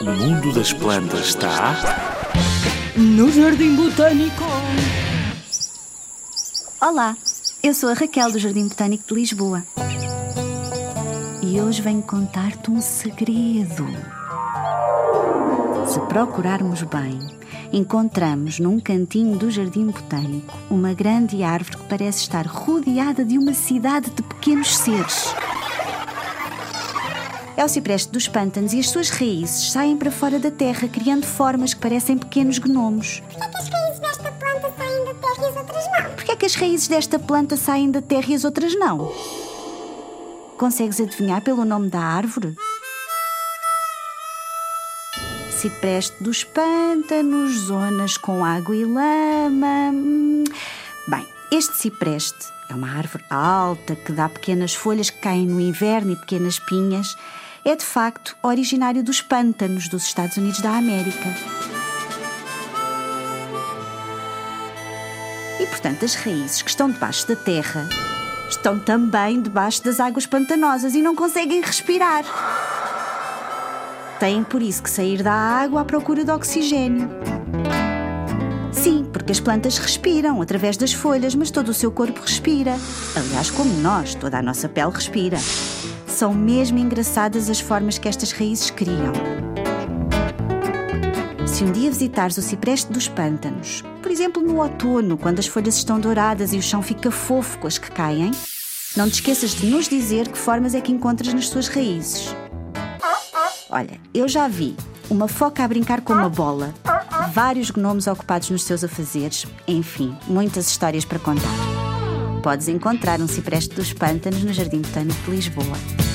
O mundo das plantas está No Jardim Botânico. Olá, eu sou a Raquel do Jardim Botânico de Lisboa. E hoje venho contar-te um segredo. Se procurarmos bem, encontramos num cantinho do Jardim Botânico uma grande árvore que parece estar rodeada de uma cidade de pequenos seres. É o cipreste dos pântanos e as suas raízes saem para fora da terra, criando formas que parecem pequenos gnomos. Porquê é que as raízes desta planta saem da terra e as outras não? Porquê é que as raízes desta planta saem da terra e as outras não? Consegues adivinhar pelo nome da árvore? Cipreste dos pântanos, zonas com água e lama. Este cipreste é uma árvore alta que dá pequenas folhas que caem no inverno e pequenas pinhas. É de facto originário dos pântanos dos Estados Unidos da América. E portanto, as raízes que estão debaixo da terra estão também debaixo das águas pantanosas e não conseguem respirar. Têm por isso que sair da água à procura de oxigênio. Porque as plantas respiram através das folhas, mas todo o seu corpo respira. Aliás, como nós, toda a nossa pele respira. São mesmo engraçadas as formas que estas raízes criam. Se um dia visitares o cipreste dos pântanos, por exemplo no outono, quando as folhas estão douradas e o chão fica fofo com as que caem, não te esqueças de nos dizer que formas é que encontras nas suas raízes. Olha, eu já vi uma foca a brincar com uma bola, vários gnomos ocupados nos seus afazeres, enfim, muitas histórias para contar. Podes encontrar um cipreste dos pântanos no Jardim Botânico de Lisboa.